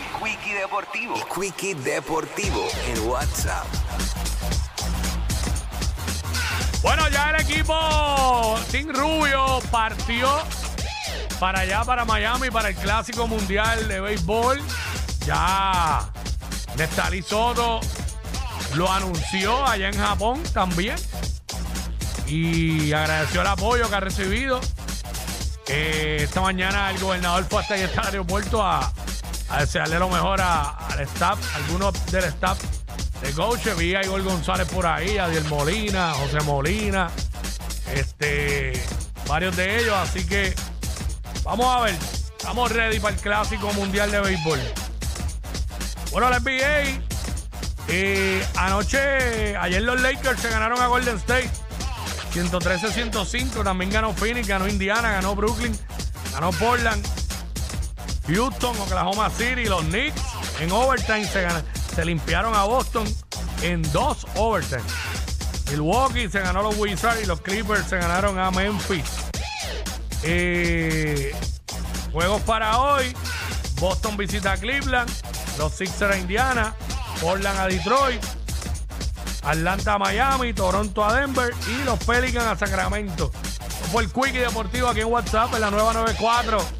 El Quickie Deportivo. El Quickie Deportivo en WhatsApp. Bueno, ya el equipo Team Rubio partió para allá, para Miami, para el Clásico Mundial de Béisbol. Ya Nestali Soto lo anunció allá en Japón también. Y agradeció el apoyo que ha recibido. Eh, esta mañana el gobernador fue hasta el aeropuerto a desearle lo mejor a- al staff, algunos del staff de coach. Vi a Igor González por ahí, a Diel Molina, José Molina, este, varios de ellos. Así que vamos a ver, estamos ready para el Clásico Mundial de Béisbol. Bueno, la NBA, eh, anoche, ayer los Lakers se ganaron a Golden State. 113-105, también ganó Phoenix, ganó Indiana, ganó Brooklyn, ganó Portland, Houston, Oklahoma City, los Knicks en overtime se, se limpiaron a Boston en dos overtime. Milwaukee se ganó a los Wizards y los Clippers se ganaron a Memphis. Eh, juegos para hoy. Boston visita a Cleveland, los Sixers a Indiana, Portland a Detroit, Atlanta a Miami, Toronto a Denver y los Pelicans a Sacramento. Fue el Quickie Deportivo aquí en WhatsApp en la nueva 94.